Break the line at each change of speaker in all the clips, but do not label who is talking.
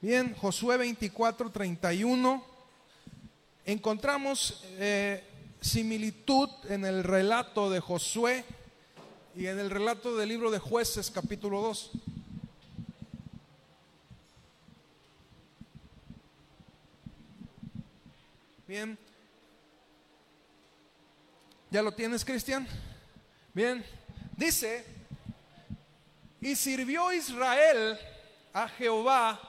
Bien, Josué 24, 31. Encontramos eh, similitud en el relato de Josué y en el relato del libro de jueces capítulo 2. Bien. ¿Ya lo tienes, Cristian? Bien. Dice, y sirvió Israel a Jehová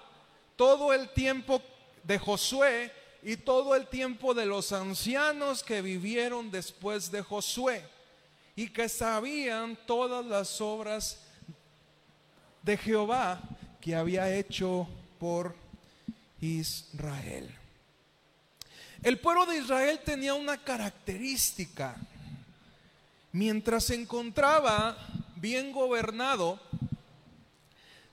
todo el tiempo de Josué y todo el tiempo de los ancianos que vivieron después de Josué y que sabían todas las obras de Jehová que había hecho por Israel. El pueblo de Israel tenía una característica. Mientras se encontraba bien gobernado,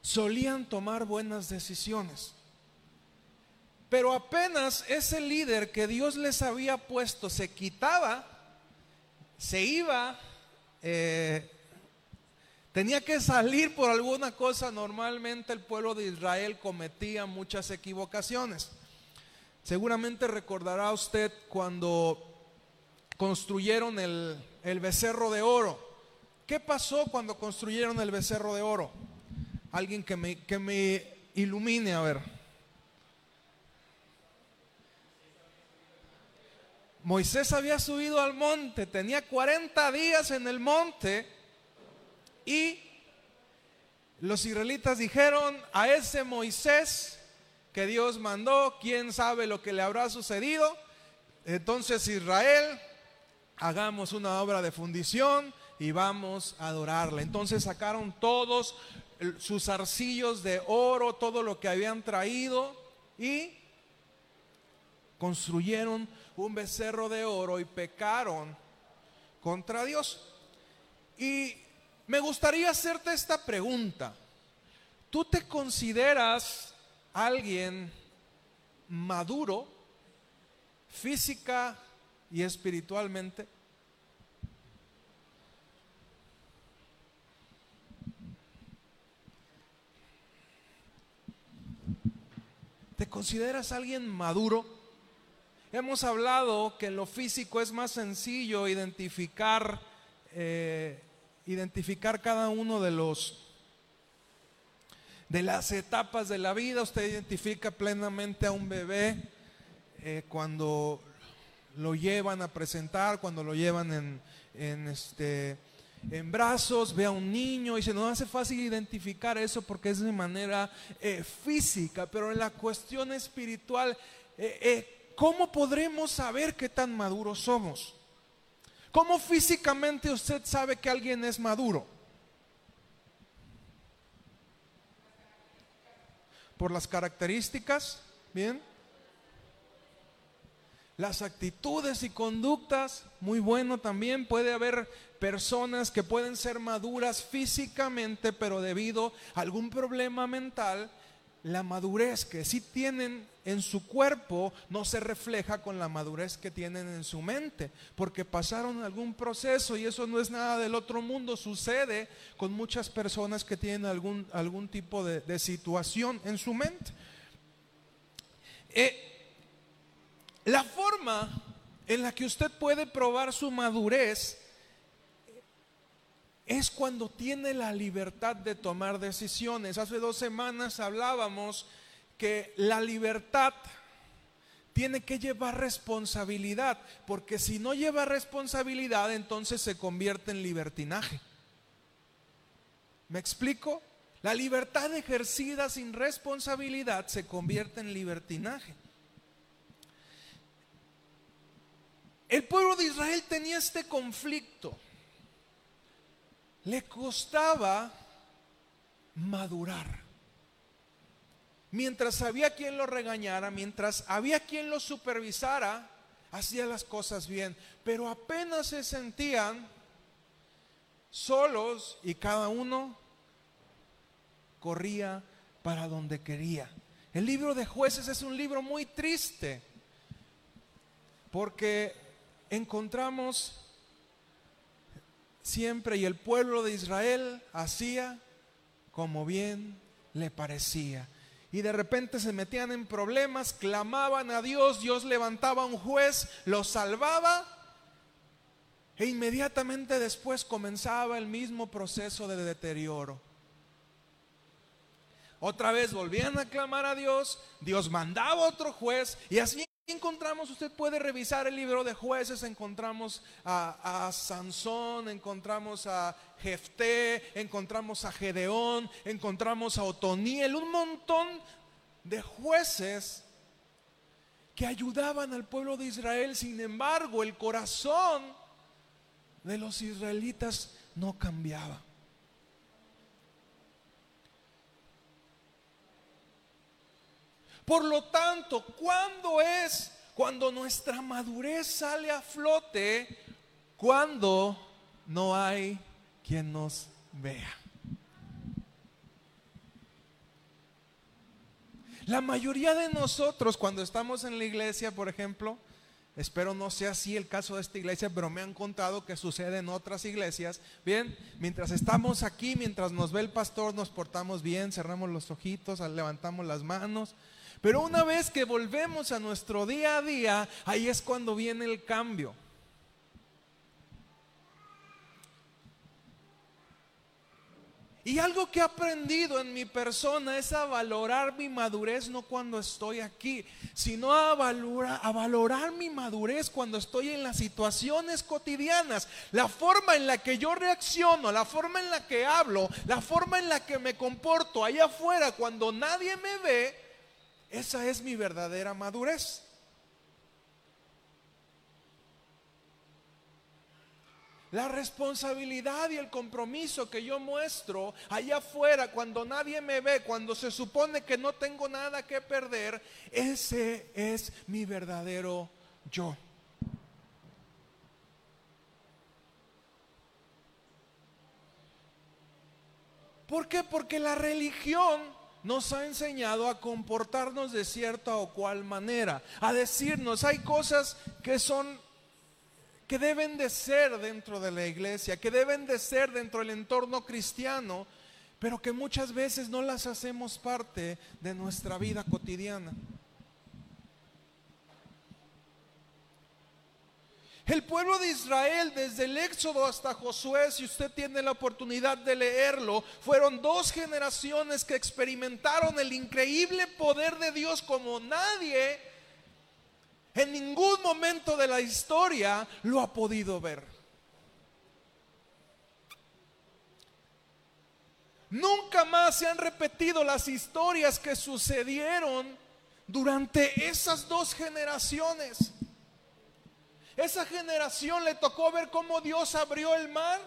solían tomar buenas decisiones. Pero apenas ese líder que Dios les había puesto se quitaba, se iba, eh, tenía que salir por alguna cosa, normalmente el pueblo de Israel cometía muchas equivocaciones. Seguramente recordará usted cuando construyeron el, becerro de oro. ¿Qué pasó cuando construyeron el becerro de oro? Alguien que me, que me ilumine, a ver. Moisés había subido al monte, tenía 40 días en el monte y los israelitas dijeron a ese Moisés que Dios mandó, quién sabe lo que le habrá sucedido. Entonces Israel, hagamos una obra de fundición y vamos a adorarle. Entonces sacaron todos sus arcillos de oro, todo lo que habían traído y construyeron un becerro de oro y pecaron contra Dios. Y me gustaría hacerte esta pregunta. ¿Tú te consideras alguien maduro física y espiritualmente? ¿Te consideras alguien maduro? Hemos hablado que en lo físico es más sencillo identificar, eh, identificar cada uno de los de las etapas de la vida. Usted identifica plenamente a un bebé eh, cuando lo llevan a presentar, cuando lo llevan en, este, en brazos, ve a un niño y se nos hace fácil identificar eso porque es de manera eh, física, pero en la cuestión espiritual, eh, ¿cómo podremos saber qué tan maduros somos? ¿Cómo físicamente usted sabe que alguien es maduro? por las características, ¿bien? Las actitudes y conductas, muy bueno también. Puede haber personas que pueden ser maduras físicamente, pero debido a algún problema mental, la madurez que sí tienen en su cuerpo no se refleja con la madurez que tienen en su mente, porque pasaron algún proceso y eso no es nada del otro mundo, sucede con muchas personas que tienen algún, algún tipo de, situación en su mente. Eh, la forma en la que usted puede probar su madurez es cuando tiene la libertad de tomar decisiones. Hace dos semanas hablábamos que la libertad tiene que llevar responsabilidad, porque si no lleva responsabilidad, entonces se convierte en libertinaje. ¿Me explico? La libertad ejercida sin responsabilidad se convierte en libertinaje. El pueblo de Israel tenía este conflicto le costaba madurar. Mientras había quien lo regañara, mientras había quien lo supervisara, hacía las cosas bien. Pero apenas se sentían solos y cada uno corría para donde quería. El libro de jueces es un libro muy triste porque encontramos siempre y el pueblo de Israel hacía como bien le parecía. Y de repente se metían en problemas, clamaban a Dios, Dios levantaba un juez, los salvaba e inmediatamente después comenzaba el mismo proceso de deterioro. Otra vez volvían a clamar a Dios, Dios mandaba otro juez y así encontramos, usted puede revisar el libro de jueces, encontramos a, Sansón, encontramos a Jefté, encontramos a Gedeón, encontramos a Otoniel, un montón de jueces que ayudaban al pueblo de Israel. Sin embargo, el corazón de los israelitas no cambiaba. Por lo tanto, ¿cuándo es cuando nuestra madurez sale a flote? Cuando no hay quien nos vea. La mayoría de nosotros cuando estamos en la iglesia, por ejemplo, espero no sea así el caso de esta iglesia, pero me han contado que sucede en otras iglesias. Bien, mientras estamos aquí, mientras nos ve el pastor, nos portamos bien, cerramos los ojitos, levantamos las manos, pero una vez que volvemos a nuestro día a día, ahí es cuando viene el cambio. Y algo que he aprendido en mi persona es a valorar mi madurez no cuando estoy aquí, sino a valorar, mi madurez cuando estoy en las situaciones cotidianas. La forma en la que yo reacciono, la forma en la que hablo, la forma en la que me comporto allá afuera cuando nadie me ve, esa es mi verdadera madurez. La responsabilidad y el compromiso que yo muestro allá afuera cuando nadie me ve, cuando se supone que no tengo nada que perder, ese es mi verdadero yo. ¿Por qué? Porque la religión nos ha enseñado a comportarnos de cierta o cual manera, a decirnos, hay cosas que son que deben de ser dentro de la iglesia, que deben de ser dentro del entorno cristiano, pero que muchas veces no las hacemos parte de nuestra vida cotidiana. El pueblo de Israel, desde el Éxodo hasta Josué, si usted tiene la oportunidad de leerlo, fueron dos generaciones que experimentaron el increíble poder de Dios como nadie en ningún momento de la historia lo ha podido ver. Nunca más se han repetido las historias que sucedieron durante esas dos generaciones. Esa generación le tocó ver cómo Dios abrió el mar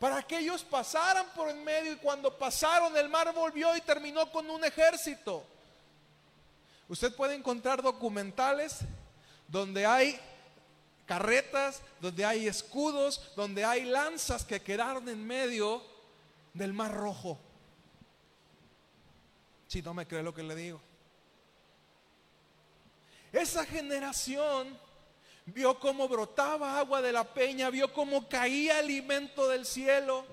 para que ellos pasaran por el medio y cuando pasaron el mar volvió y terminó con un ejército. Usted puede encontrar documentales donde hay carretas, donde hay escudos, donde hay lanzas que quedaron en medio del mar rojo. Si no me cree lo que le digo. Esa generación vio cómo brotaba agua de la peña, vio cómo caía alimento del cielo.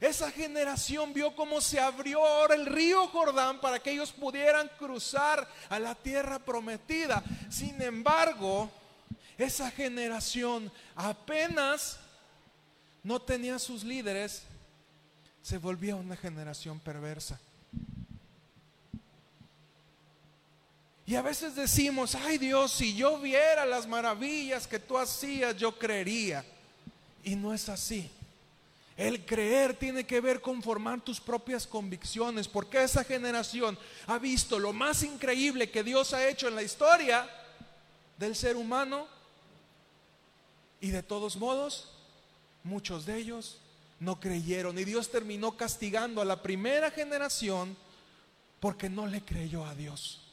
Esa generación vio cómo se abrió ahora el río Jordán para que ellos pudieran cruzar a la tierra prometida. Sin embargo, esa generación apenas no tenía sus líderes, se volvía una generación perversa. Y a veces decimos, ay Dios, si yo viera las maravillas que tú hacías, yo creería. Y no es así. El creer tiene que ver con formar tus propias convicciones, porque esa generación ha visto lo más increíble que Dios ha hecho en la historia del ser humano y de todos modos, muchos de ellos no creyeron y Dios terminó castigando a la primera generación porque no le creyó a Dios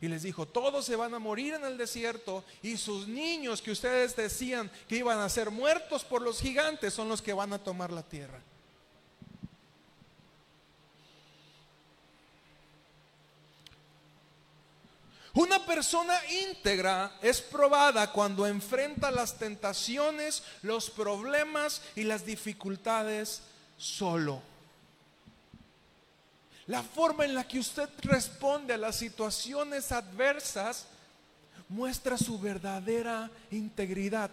y les dijo, todos se van a morir en el desierto y sus niños que ustedes decían que iban a ser muertos por los gigantes son los que van a tomar la tierra. Una persona íntegra es probada cuando enfrenta las tentaciones, los problemas y las dificultades solo. La forma en la que usted responde a las situaciones adversas muestra su verdadera integridad.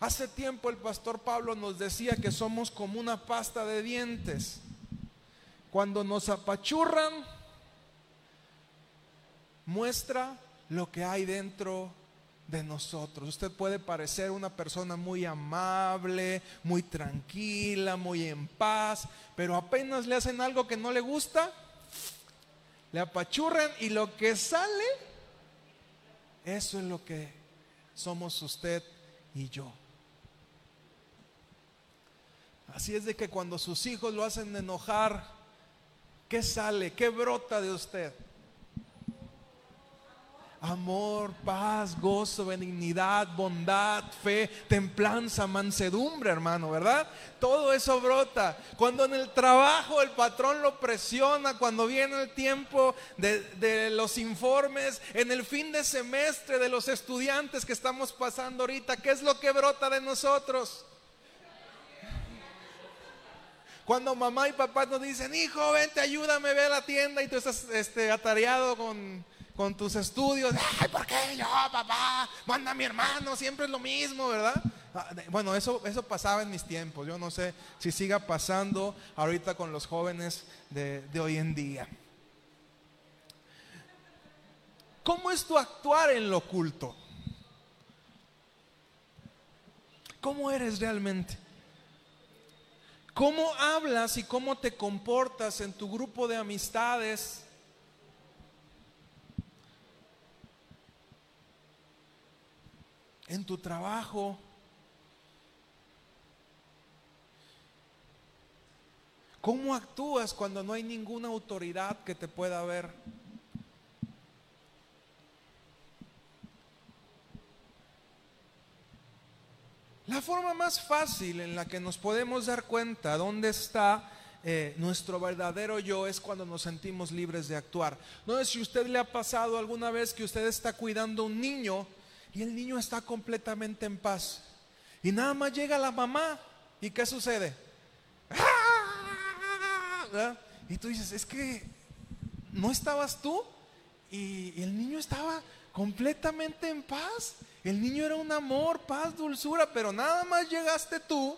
Hace tiempo el pastor Pablo nos decía que somos como una pasta de dientes. Cuando nos apachurran, muestra lo que hay dentro de nosotros. Usted puede parecer una persona muy amable, muy tranquila, muy en paz, pero apenas le hacen algo que no le gusta, le apachurran y lo que sale, eso es lo que somos usted y yo. Así es de que cuando sus hijos lo hacen enojar, ¿qué sale? ¿Qué brota de usted? Amor, paz, gozo, benignidad, bondad, fe, templanza, mansedumbre, hermano, ¿verdad? Todo eso brota. Cuando en el trabajo el patrón lo presiona, cuando viene el tiempo de, los informes, en el fin de semestre de los estudiantes que estamos pasando ahorita, ¿qué es lo que brota de nosotros? Cuando mamá y papá nos dicen, hijo, vente, ayúdame, ve a la tienda y tú estás este, atareado con con tus estudios. Ay, ¿por qué yo, papá? Manda a mi hermano, siempre es lo mismo, ¿verdad? Ah, bueno, eso, eso pasaba en mis tiempos. Yo no sé si siga pasando ahorita con los jóvenes de, de hoy en día. ¿Cómo es tu actuar en lo oculto? ¿Cómo eres realmente? ¿Cómo hablas y cómo te comportas en tu grupo de amistades? En tu trabajo. ¿Cómo actúas cuando no hay ninguna autoridad que te pueda ver? La forma más fácil en la que nos podemos dar cuenta dónde está eh, nuestro verdadero yo es cuando nos sentimos libres de actuar. No sé si usted le ha pasado alguna vez que usted está cuidando a un niño y el niño está completamente en paz. Y nada más llega la mamá. ¿Y qué sucede? Y tú dices, es que no estabas tú. Y, el niño estaba completamente en paz. El niño era un amor, paz, dulzura, pero nada más llegaste tú.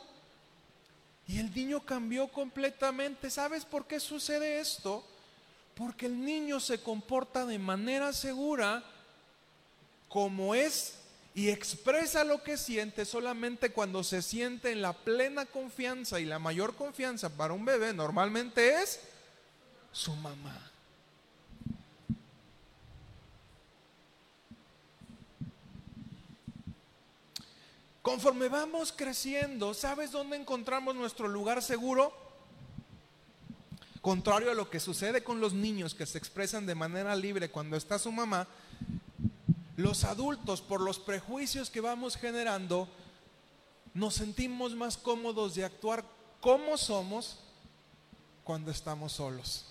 Y el niño cambió completamente. ¿Sabes por qué sucede esto? Porque el niño se comporta de manera segura como es y expresa lo que siente solamente cuando se siente en la plena confianza y la mayor confianza para un bebé normalmente es su mamá. Conforme vamos creciendo, ¿sabes dónde encontramos nuestro lugar seguro? Contrario a lo que sucede con los niños que se expresan de manera libre cuando está su mamá, los adultos, por los prejuicios que vamos generando, nos sentimos más cómodos de actuar como somos cuando estamos solos.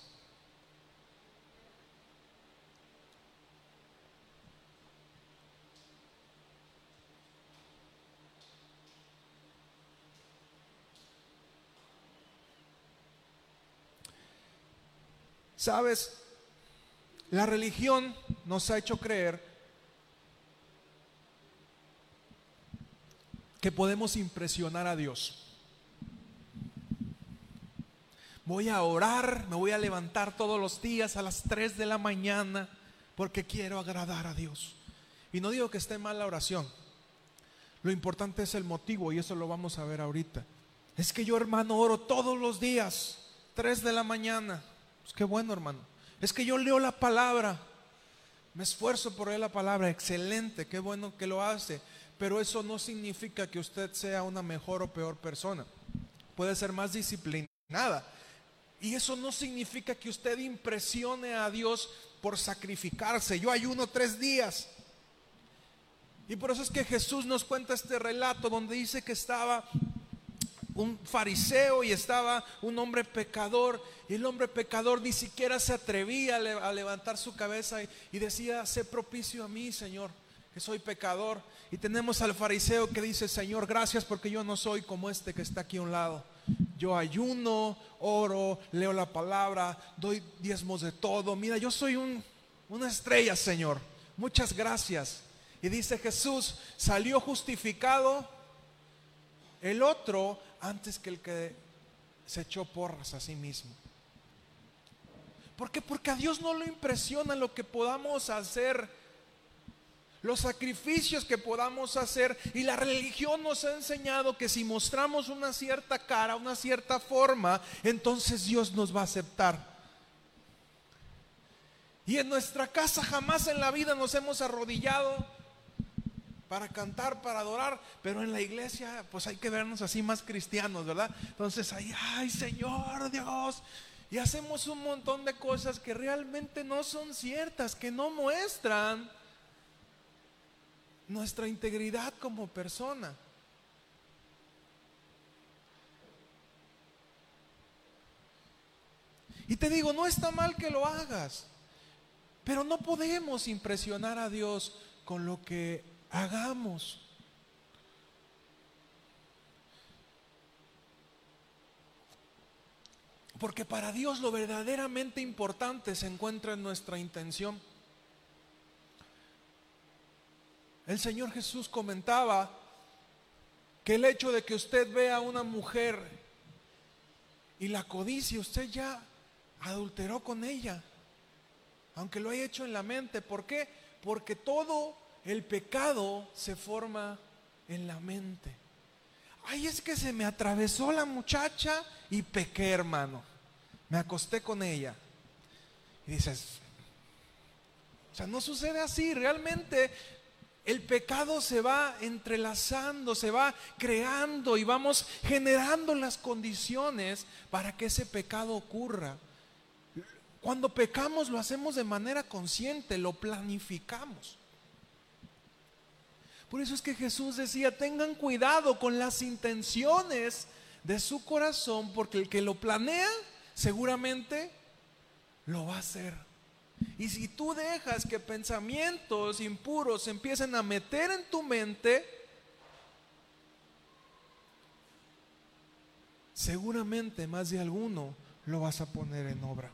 Sabes, la religión nos ha hecho creer que podemos impresionar a Dios. Voy a orar, me voy a levantar todos los días a las 3 de la mañana porque quiero agradar a Dios. Y no digo que esté mal la oración. Lo importante es el motivo y eso lo vamos a ver ahorita. Es que yo hermano oro todos los días, 3 de la mañana. Pues qué bueno hermano. Es que yo leo la palabra. Me esfuerzo por leer la palabra. Excelente, qué bueno que lo hace pero eso no significa que usted sea una mejor o peor persona. Puede ser más disciplinada. Y eso no significa que usted impresione a Dios por sacrificarse. Yo ayuno tres días. Y por eso es que Jesús nos cuenta este relato donde dice que estaba un fariseo y estaba un hombre pecador. Y el hombre pecador ni siquiera se atrevía a levantar su cabeza y decía, sé propicio a mí, Señor que soy pecador. Y tenemos al fariseo que dice, Señor, gracias porque yo no soy como este que está aquí a un lado. yo ayuno, oro, leo la palabra, doy diezmos de todo. Mira, yo soy un, una estrella, Señor. Muchas gracias. Y dice Jesús, salió justificado el otro antes que el que se echó porras a sí mismo. ¿Por qué? Porque a Dios no lo impresiona lo que podamos hacer, los sacrificios que podamos hacer. Y la religión nos ha enseñado que si mostramos una cierta cara, una cierta forma, entonces Dios nos va a aceptar. Y en nuestra casa jamás en la vida nos hemos arrodillado para cantar, para adorar, pero en la iglesia pues hay que vernos así más cristianos, ¿verdad? Entonces ahí, ay Señor Dios, y hacemos un montón de cosas que realmente no son ciertas, que no muestran nuestra integridad como persona. Y te digo, no está mal que lo hagas, pero no podemos impresionar a Dios con lo que hagamos. Porque para Dios lo verdaderamente importante se encuentra en nuestra intención. El Señor Jesús comentaba que el hecho de que usted vea a una mujer y la codicia, usted ya adulteró con ella, aunque lo haya hecho en la mente. ¿Por qué? Porque todo el pecado se forma en la mente. Ay, es que se me atravesó la muchacha y pequé, hermano. Me acosté con ella. Y dices, o sea, no sucede así. Realmente el pecado se va entrelazando, se va creando y vamos generando las condiciones para que ese pecado ocurra. Cuando pecamos lo hacemos de manera consciente, lo planificamos. Por eso es que Jesús decía, tengan cuidado con las intenciones de su corazón, porque el que lo planea seguramente lo va a hacer. Y si tú dejas que pensamientos impuros empiecen a meter en tu mente, seguramente más de alguno lo vas a poner en obra.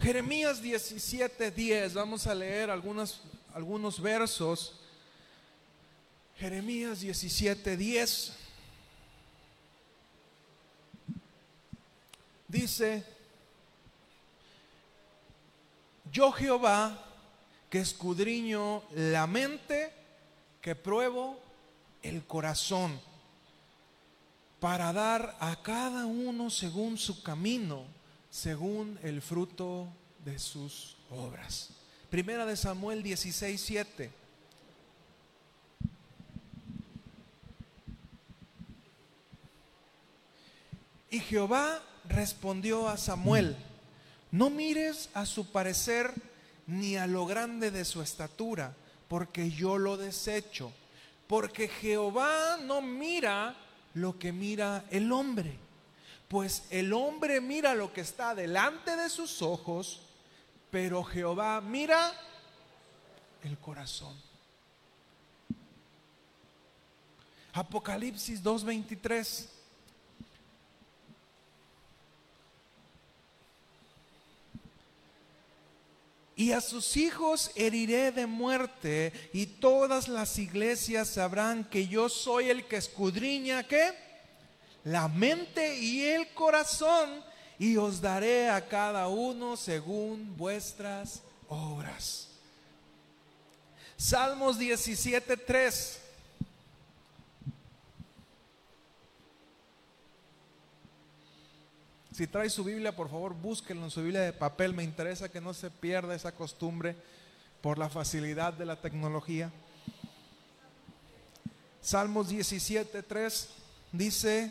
Jeremías 17:10, vamos a leer algunos, algunos versos. Jeremías 17:10 dice, yo Jehová que escudriño la mente, que pruebo el corazón, para dar a cada uno según su camino, según el fruto de sus obras. Primera de Samuel 16, 7. Y Jehová respondió a Samuel, no mires a su parecer ni a lo grande de su estatura, porque yo lo desecho. Porque Jehová no mira lo que mira el hombre, pues el hombre mira lo que está delante de sus ojos, pero Jehová mira el corazón. Apocalipsis 2.23. y a sus hijos heriré de muerte, y todas las iglesias sabrán que yo soy el que escudriña, ¿qué? La mente y el corazón, y os daré a cada uno según vuestras obras. Salmos 17, Si trae su Biblia, por favor, búsquenlo en su Biblia de papel. Me interesa que no se pierda esa costumbre por la facilidad de la tecnología. Salmos 17, 3 dice,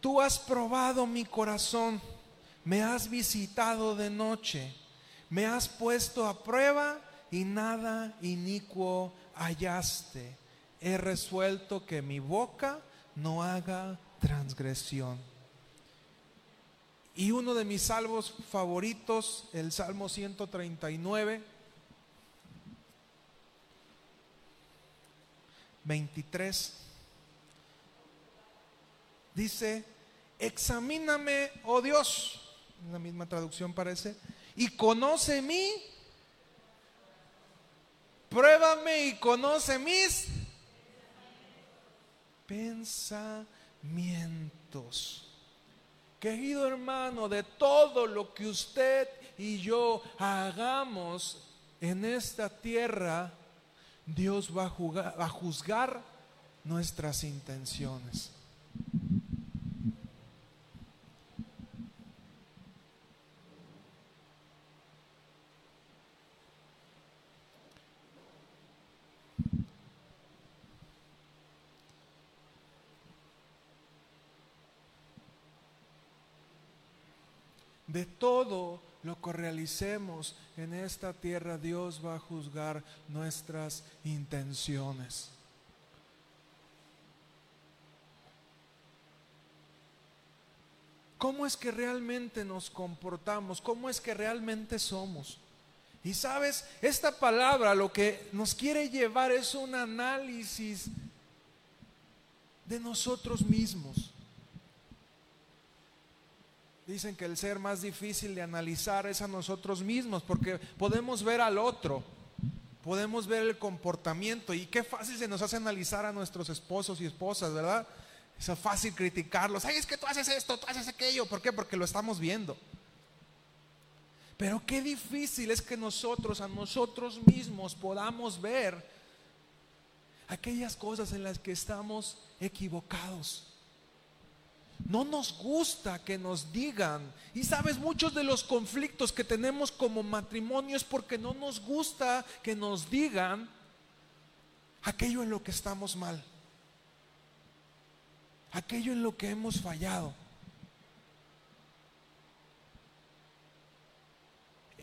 tú has probado mi corazón, me has visitado de noche, me has puesto a prueba y nada inicuo hallaste. He resuelto que mi boca no haga transgresión. Y uno de mis salvos favoritos, el Salmo 139, 23, dice, examíname, oh Dios, en la misma traducción parece, y conoce mí, pruébame y conoce mis pensamientos. Querido hermano, de todo lo que usted y yo hagamos en esta tierra, Dios va a, juzgar nuestras intenciones. De todo lo que realicemos en esta tierra, Dios va a juzgar nuestras intenciones. ¿Cómo es que realmente nos comportamos? ¿Cómo es que realmente somos? Y sabes, esta palabra lo que nos quiere llevar es un análisis de nosotros mismos. Dicen que el ser más difícil de analizar es a nosotros mismos, porque podemos ver al otro, podemos ver el comportamiento y qué fácil se nos hace analizar a nuestros esposos y esposas, ¿verdad? Es fácil criticarlos. Ay, es que tú haces esto, tú haces aquello. ¿Por qué? Porque lo estamos viendo. Pero qué difícil es que nosotros, a nosotros mismos, podamos ver aquellas cosas en las que estamos equivocados. No nos gusta que nos digan. Y sabes, muchos de los conflictos que tenemos como matrimonio es porque no nos gusta que nos digan aquello en lo que estamos mal. Aquello en lo que hemos fallado.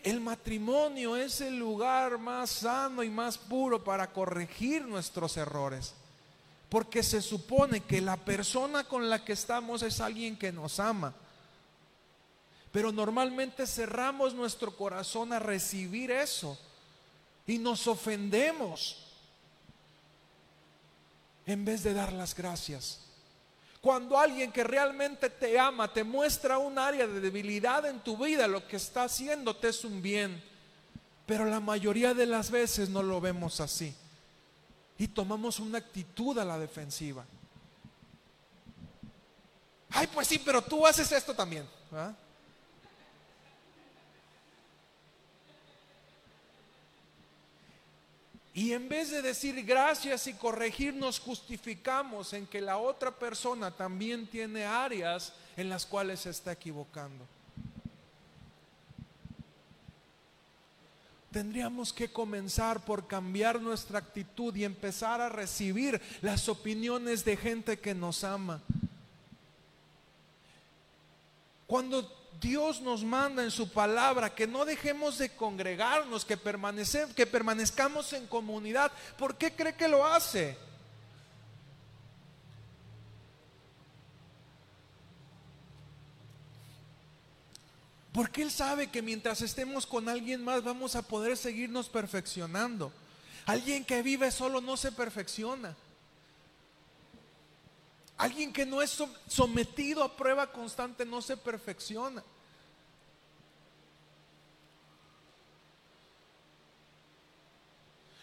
El matrimonio es el lugar más sano y más puro para corregir nuestros errores. Porque se supone que la persona con la que estamos es alguien que nos ama. Pero normalmente cerramos nuestro corazón a recibir eso y nos ofendemos en vez de dar las gracias. Cuando alguien que realmente te ama te muestra un área de debilidad en tu vida, lo que está haciéndote es un bien. Pero la mayoría de las veces no lo vemos así y tomamos una actitud a la defensiva. Ay, pues sí, pero tú haces esto también. Y en vez de decir gracias y corregir, nos justificamos en que la otra persona también tiene áreas en las cuales se está equivocando. Tendríamos que comenzar por cambiar nuestra actitud y empezar a recibir las opiniones de gente que nos ama. Cuando Dios nos manda en su palabra que no dejemos de congregarnos, que, que permanezcamos en comunidad, ¿por qué cree que lo hace? Porque Él sabe que mientras estemos con alguien más vamos a poder seguirnos perfeccionando. Alguien que vive solo no se perfecciona. Alguien que no es sometido a prueba constante no se perfecciona.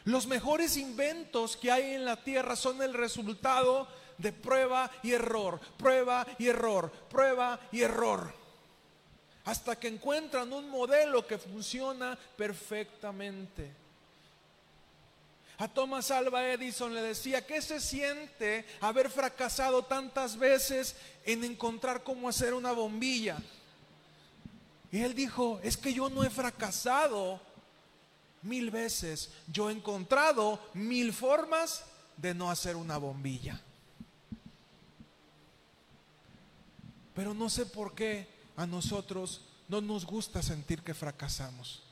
Los mejores inventos que hay en la tierra son el resultado de prueba y error, prueba y error, prueba y error hasta que encuentran un modelo que funciona perfectamente. A Thomas Alva Edison le decía, ¿qué se siente haber fracasado tantas veces en encontrar cómo hacer una bombilla? Y él dijo, es que yo no he fracasado mil veces, yo he encontrado mil formas de no hacer una bombilla. Pero no sé por qué a nosotros no nos gusta sentir que fracasamos.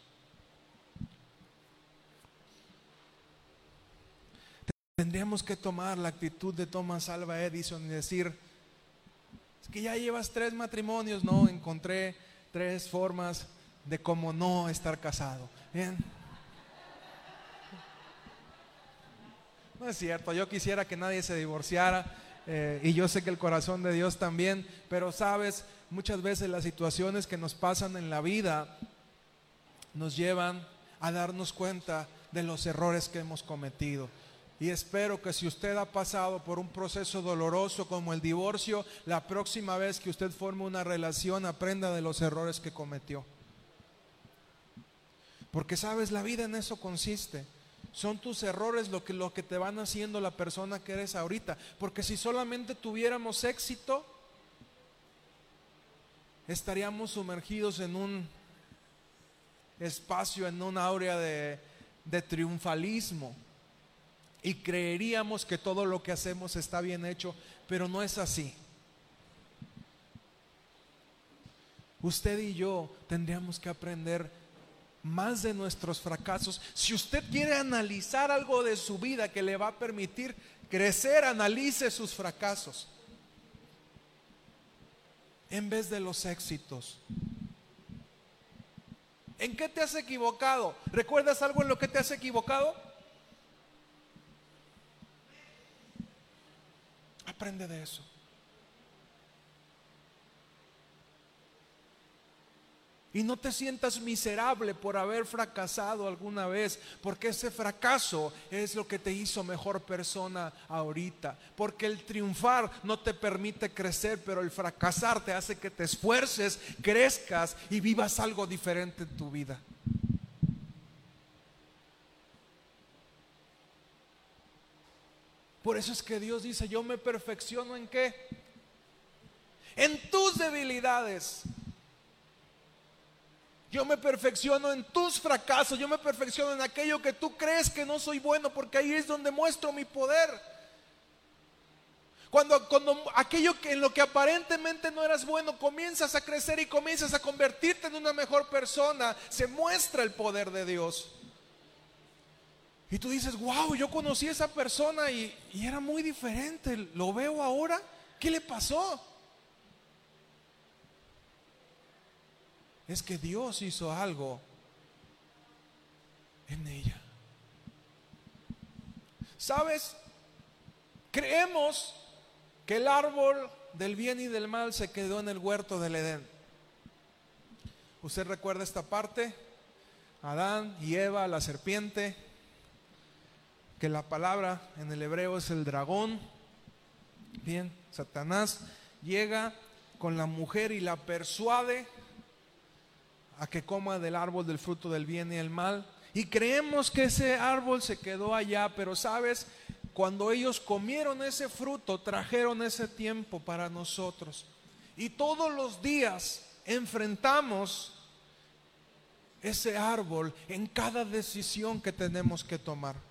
Tendríamos que tomar la actitud de Thomas Alva Edison y decir, es que ya llevas tres matrimonios, no, encontré tres formas de cómo no estar casado. Bien. No es cierto, yo quisiera que nadie se divorciara. Eh, y yo sé que el corazón de Dios también, pero sabes, muchas veces las situaciones que nos pasan en la vida nos llevan a darnos cuenta de los errores que hemos cometido. Y espero que si usted ha pasado por un proceso doloroso como el divorcio, la próxima vez que usted forme una relación aprenda de los errores que cometió. Porque sabes, la vida en eso consiste. Son tus errores lo que, lo que te van haciendo la persona que eres ahorita. Porque si solamente tuviéramos éxito, estaríamos sumergidos en un espacio, en un áurea de, de triunfalismo. Y creeríamos que todo lo que hacemos está bien hecho, pero no es así. Usted y yo tendríamos que aprender más de nuestros fracasos. Si usted quiere analizar algo de su vida que le va a permitir crecer, analice sus fracasos en vez de los éxitos. ¿En qué te has equivocado? ¿Recuerdas algo en lo que te has equivocado? Aprende de eso. Y no te sientas miserable por haber fracasado alguna vez, porque ese fracaso es lo que te hizo mejor persona ahorita. Porque el triunfar no te permite crecer, pero el fracasar te hace que te esfuerces, crezcas y vivas algo diferente en tu vida. Por eso es que Dios dice, yo me perfecciono en qué? En tus debilidades. Yo me perfecciono en tus fracasos, yo me perfecciono en aquello que tú crees que no soy bueno, porque ahí es donde muestro mi poder. Cuando, cuando aquello que en lo que aparentemente no eras bueno comienzas a crecer y comienzas a convertirte en una mejor persona, se muestra el poder de Dios. Y tú dices, wow, yo conocí a esa persona y, y era muy diferente, lo veo ahora, ¿qué le pasó? Es que Dios hizo algo en ella. ¿Sabes? Creemos que el árbol del bien y del mal se quedó en el huerto del Edén. ¿Usted recuerda esta parte? Adán y Eva, la serpiente, que la palabra en el hebreo es el dragón. Bien, Satanás llega con la mujer y la persuade a que coma del árbol del fruto del bien y el mal. Y creemos que ese árbol se quedó allá, pero sabes, cuando ellos comieron ese fruto, trajeron ese tiempo para nosotros. Y todos los días enfrentamos ese árbol en cada decisión que tenemos que tomar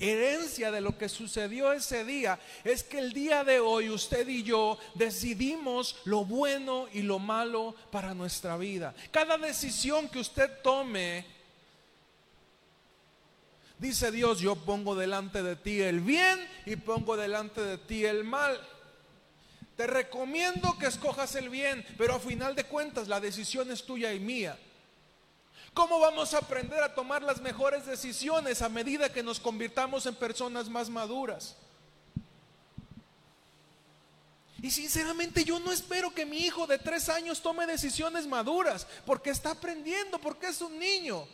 herencia de lo que sucedió ese día es que el día de hoy usted y yo decidimos lo bueno y lo malo para nuestra vida. Cada decisión que usted tome, dice Dios, yo pongo delante de ti el bien y pongo delante de ti el mal. Te recomiendo que escojas el bien, pero a final de cuentas la decisión es tuya y mía. ¿Cómo vamos a aprender a tomar las mejores decisiones a medida que nos convirtamos en personas más maduras? Y sinceramente yo no espero que mi hijo de tres años tome decisiones maduras, porque está aprendiendo, porque es un niño.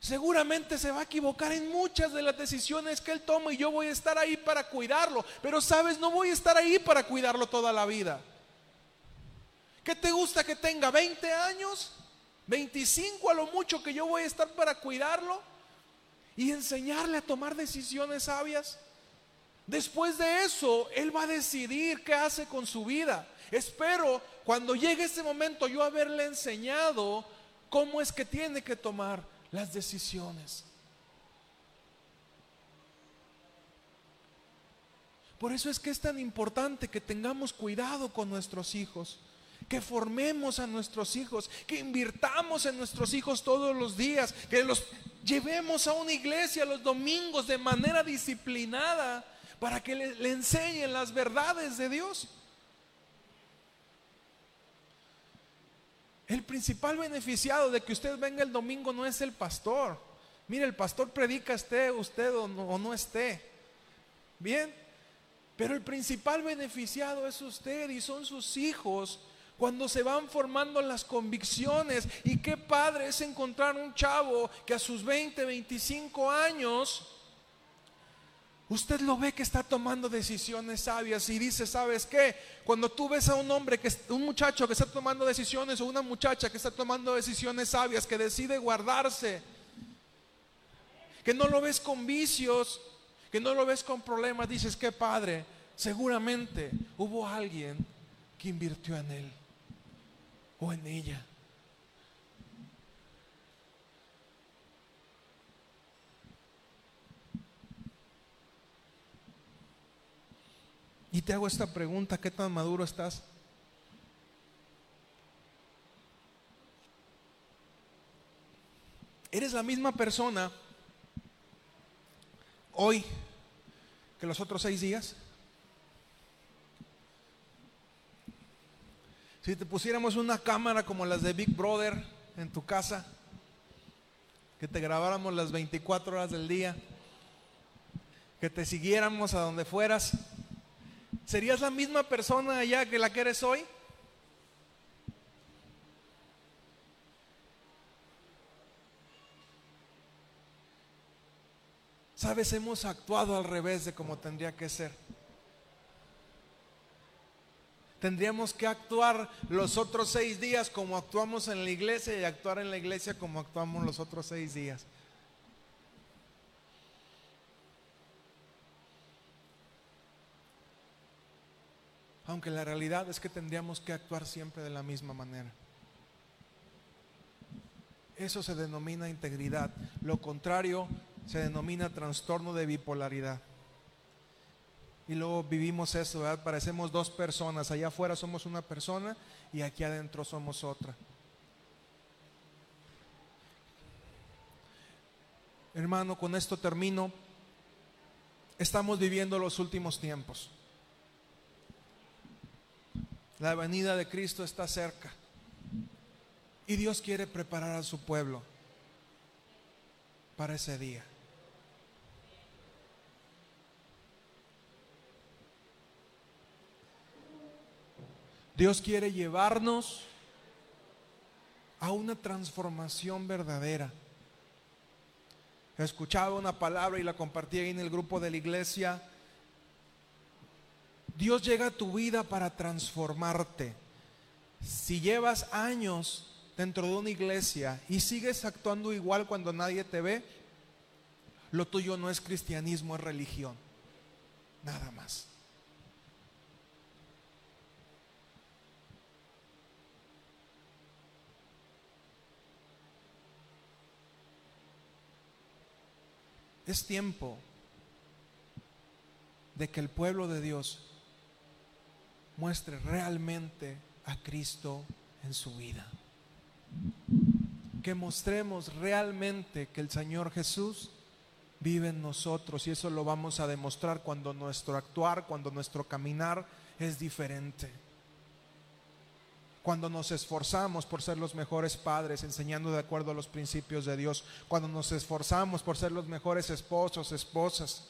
Seguramente se va a equivocar en muchas de las decisiones que él toma y yo voy a estar ahí para cuidarlo. Pero sabes, no voy a estar ahí para cuidarlo toda la vida. ¿Qué te gusta que tenga? ¿20 años? 25 a lo mucho que yo voy a estar para cuidarlo y enseñarle a tomar decisiones sabias. Después de eso, Él va a decidir qué hace con su vida. Espero cuando llegue ese momento yo haberle enseñado cómo es que tiene que tomar las decisiones. Por eso es que es tan importante que tengamos cuidado con nuestros hijos que formemos a nuestros hijos, que invirtamos en nuestros hijos todos los días, que los llevemos a una iglesia los domingos de manera disciplinada para que le, enseñen las verdades de Dios. El principal beneficiado de que usted venga el domingo no es el pastor. Mire, el pastor predica esté usted o no, o no esté. Bien, pero el principal beneficiado es usted y son sus hijos cuando se van formando las convicciones. Y qué padre es encontrar un chavo que a sus 20, 25 años, usted lo ve que está tomando decisiones sabias y dice, ¿sabes qué? Cuando tú ves a un hombre, que un muchacho que está tomando decisiones o una muchacha que está tomando decisiones sabias, que decide guardarse, que no lo ves con vicios, que no lo ves con problemas, dices, qué padre, seguramente hubo alguien que invirtió en él o en ella. Y te hago esta pregunta, ¿qué tan maduro estás? ¿Eres la misma persona hoy que los otros seis días? Si te pusiéramos una cámara como las de Big Brother en tu casa, que te grabáramos las 24 horas del día, que te siguiéramos a donde fueras, ¿serías la misma persona allá que la que eres hoy? Sabes, hemos actuado al revés de como tendría que ser. Tendríamos que actuar los otros seis días como actuamos en la iglesia y actuar en la iglesia como actuamos los otros seis días. Aunque la realidad es que tendríamos que actuar siempre de la misma manera. Eso se denomina integridad. Lo contrario se denomina trastorno de bipolaridad. Y luego vivimos eso, ¿verdad? Parecemos dos personas. Allá afuera somos una persona y aquí adentro somos otra. Hermano, con esto termino. Estamos viviendo los últimos tiempos. La venida de Cristo está cerca. Y Dios quiere preparar a su pueblo para ese día. Dios quiere llevarnos a una transformación verdadera. Escuchaba una palabra y la compartí ahí en el grupo de la iglesia. Dios llega a tu vida para transformarte. Si llevas años dentro de una iglesia y sigues actuando igual cuando nadie te ve, lo tuyo no es cristianismo, es religión. Nada más. Es tiempo de que el pueblo de Dios muestre realmente a Cristo en su vida. Que mostremos realmente que el Señor Jesús vive en nosotros y eso lo vamos a demostrar cuando nuestro actuar, cuando nuestro caminar es diferente cuando nos esforzamos por ser los mejores padres, enseñando de acuerdo a los principios de Dios, cuando nos esforzamos por ser los mejores esposos, esposas,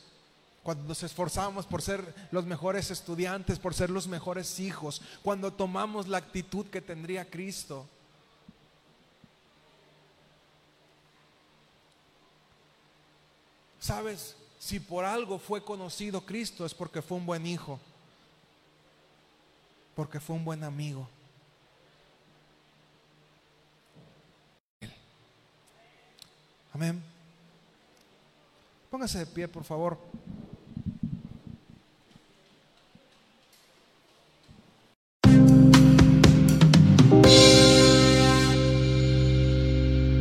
cuando nos esforzamos por ser los mejores estudiantes, por ser los mejores hijos, cuando tomamos la actitud que tendría Cristo. ¿Sabes? Si por algo fue conocido Cristo es porque fue un buen hijo, porque fue un buen amigo. Amén. Póngase de pie, por favor.